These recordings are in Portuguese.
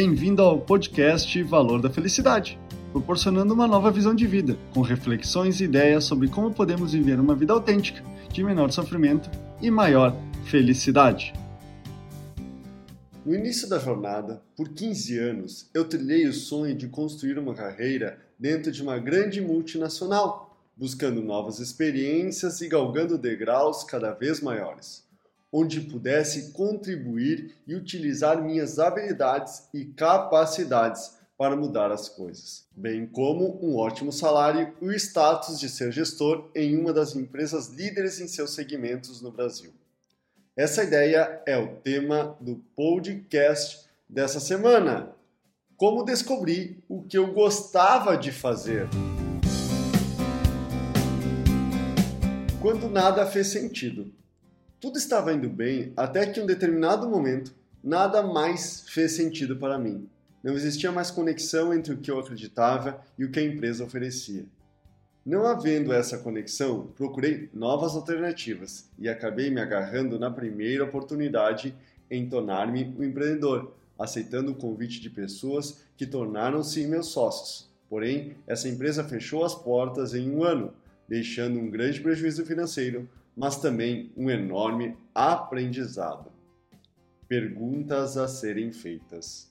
Bem-vindo ao podcast Valor da Felicidade, proporcionando uma nova visão de vida, com reflexões e ideias sobre como podemos viver uma vida autêntica, de menor sofrimento e maior felicidade. No início da jornada, por 15 anos, eu trilhei o sonho de construir uma carreira dentro de uma grande multinacional, buscando novas experiências e galgando degraus cada vez maiores, onde pudesse contribuir e utilizar minhas habilidades e capacidades para mudar as coisas, bem como um ótimo salário e o status de ser gestor em uma das empresas líderes em seus segmentos no Brasil. Essa ideia é o tema do podcast dessa semana. Como descobrir o que eu gostava de fazer. Quando nada fez sentido. Tudo estava indo bem até que em um determinado momento nada mais fez sentido para mim. Não existia mais conexão entre o que eu acreditava e o que a empresa oferecia. Não havendo essa conexão, procurei novas alternativas e acabei me agarrando na primeira oportunidade em tornar-me um empreendedor, aceitando o convite de pessoas que tornaram-se meus sócios. Porém, essa empresa fechou as portas em um ano, deixando um grande prejuízo financeiro, mas também um enorme aprendizado. Perguntas a serem feitas.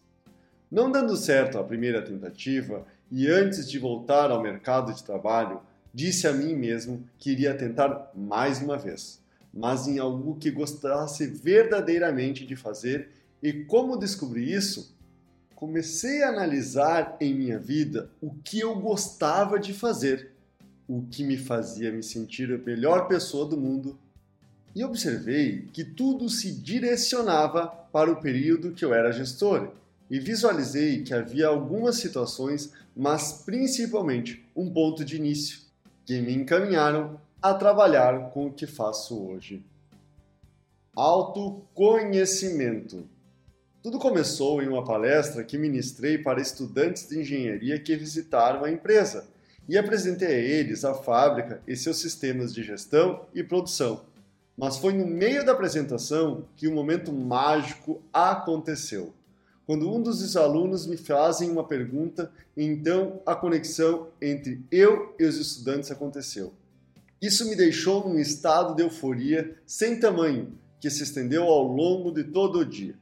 Não dando certo a primeira tentativa, e antes de voltar ao mercado de trabalho, disse a mim mesmo que iria tentar mais uma vez, mas em algo que gostasse verdadeiramente de fazer. E como descobri isso? Comecei a analisar em minha vida o que eu gostava de fazer, o que me fazia me sentir a melhor pessoa do mundo, e observei que tudo se direcionava para o período que eu era gestor e visualizei que havia algumas situações, mas principalmente um ponto de início, que me encaminharam a trabalhar com o que faço hoje. Autoconhecimento. Tudo começou em uma palestra que ministrei para estudantes de engenharia que visitaram a empresa e apresentei a eles a fábrica e seus sistemas de gestão e produção. Mas foi no meio da apresentação que um momento mágico aconteceu quando um dos alunos me fazem uma pergunta, então a conexão entre eu e os estudantes aconteceu. Isso me deixou num estado de euforia sem tamanho, que se estendeu ao longo de todo o dia.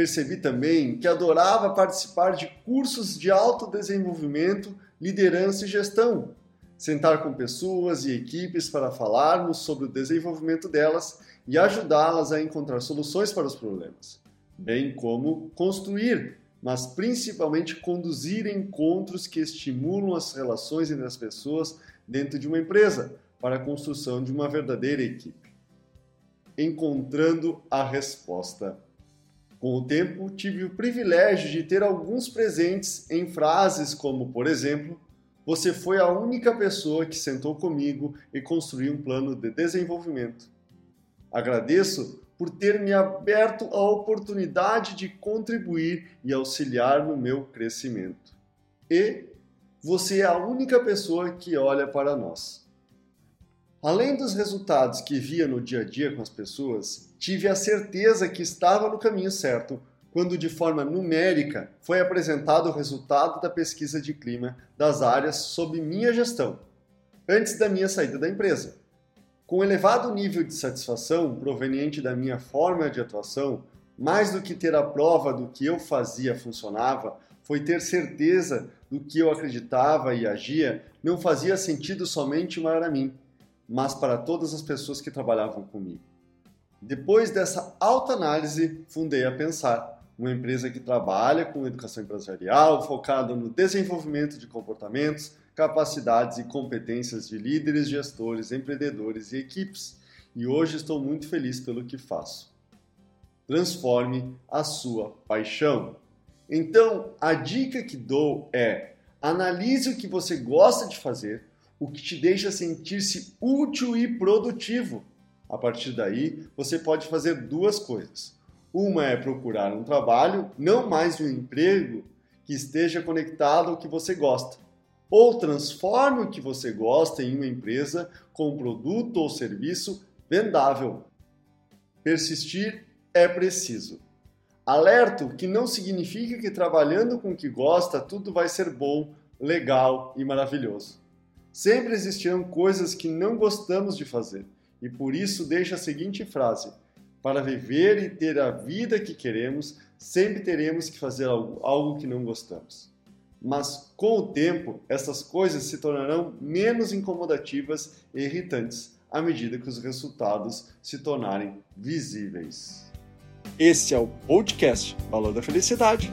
Percebi também que adorava participar de cursos de autodesenvolvimento, liderança e gestão, sentar com pessoas e equipes para falarmos sobre o desenvolvimento delas e ajudá-las a encontrar soluções para os problemas bem como construir, mas principalmente conduzir encontros que estimulam as relações entre as pessoas dentro de uma empresa para a construção de uma verdadeira equipe. Encontrando a resposta. Com o tempo, tive o privilégio de ter alguns presentes em frases como, por exemplo, você foi a única pessoa que sentou comigo e construiu um plano de desenvolvimento. Agradeço por ter me aberto a oportunidade de contribuir e auxiliar no meu crescimento. E você é a única pessoa que olha para nós. Além dos resultados que via no dia a dia com as pessoas, tive a certeza que estava no caminho certo quando, de forma numérica, foi apresentado o resultado da pesquisa de clima das áreas sob minha gestão, antes da minha saída da empresa. Com elevado nível de satisfação proveniente da minha forma de atuação, mais do que ter a prova do que eu fazia funcionava, foi ter certeza do que eu acreditava e agia não fazia sentido somente para mim, mas para todas as pessoas que trabalhavam comigo. Depois dessa alta análise, fundei a Pensar, uma empresa que trabalha com educação empresarial focada no desenvolvimento de comportamentos, capacidades e competências de líderes, gestores, empreendedores e equipes, e hoje estou muito feliz pelo que faço. Transforme a sua paixão. Então, a dica que dou é: analise o que você gosta de fazer, o que te deixa sentir-se útil e produtivo. A partir daí, você pode fazer duas coisas. Uma é procurar um trabalho, não mais um emprego, que esteja conectado ao que você gosta ou transforme o que você gosta em uma empresa com um produto ou serviço vendável. Persistir é preciso. Alerto que não significa que trabalhando com o que gosta tudo vai ser bom, legal e maravilhoso. Sempre existirão coisas que não gostamos de fazer, e por isso deixa a seguinte frase: Para viver e ter a vida que queremos, sempre teremos que fazer algo, algo que não gostamos. Mas com o tempo, essas coisas se tornarão menos incomodativas e irritantes à medida que os resultados se tornarem visíveis. Esse é o podcast Valor da Felicidade.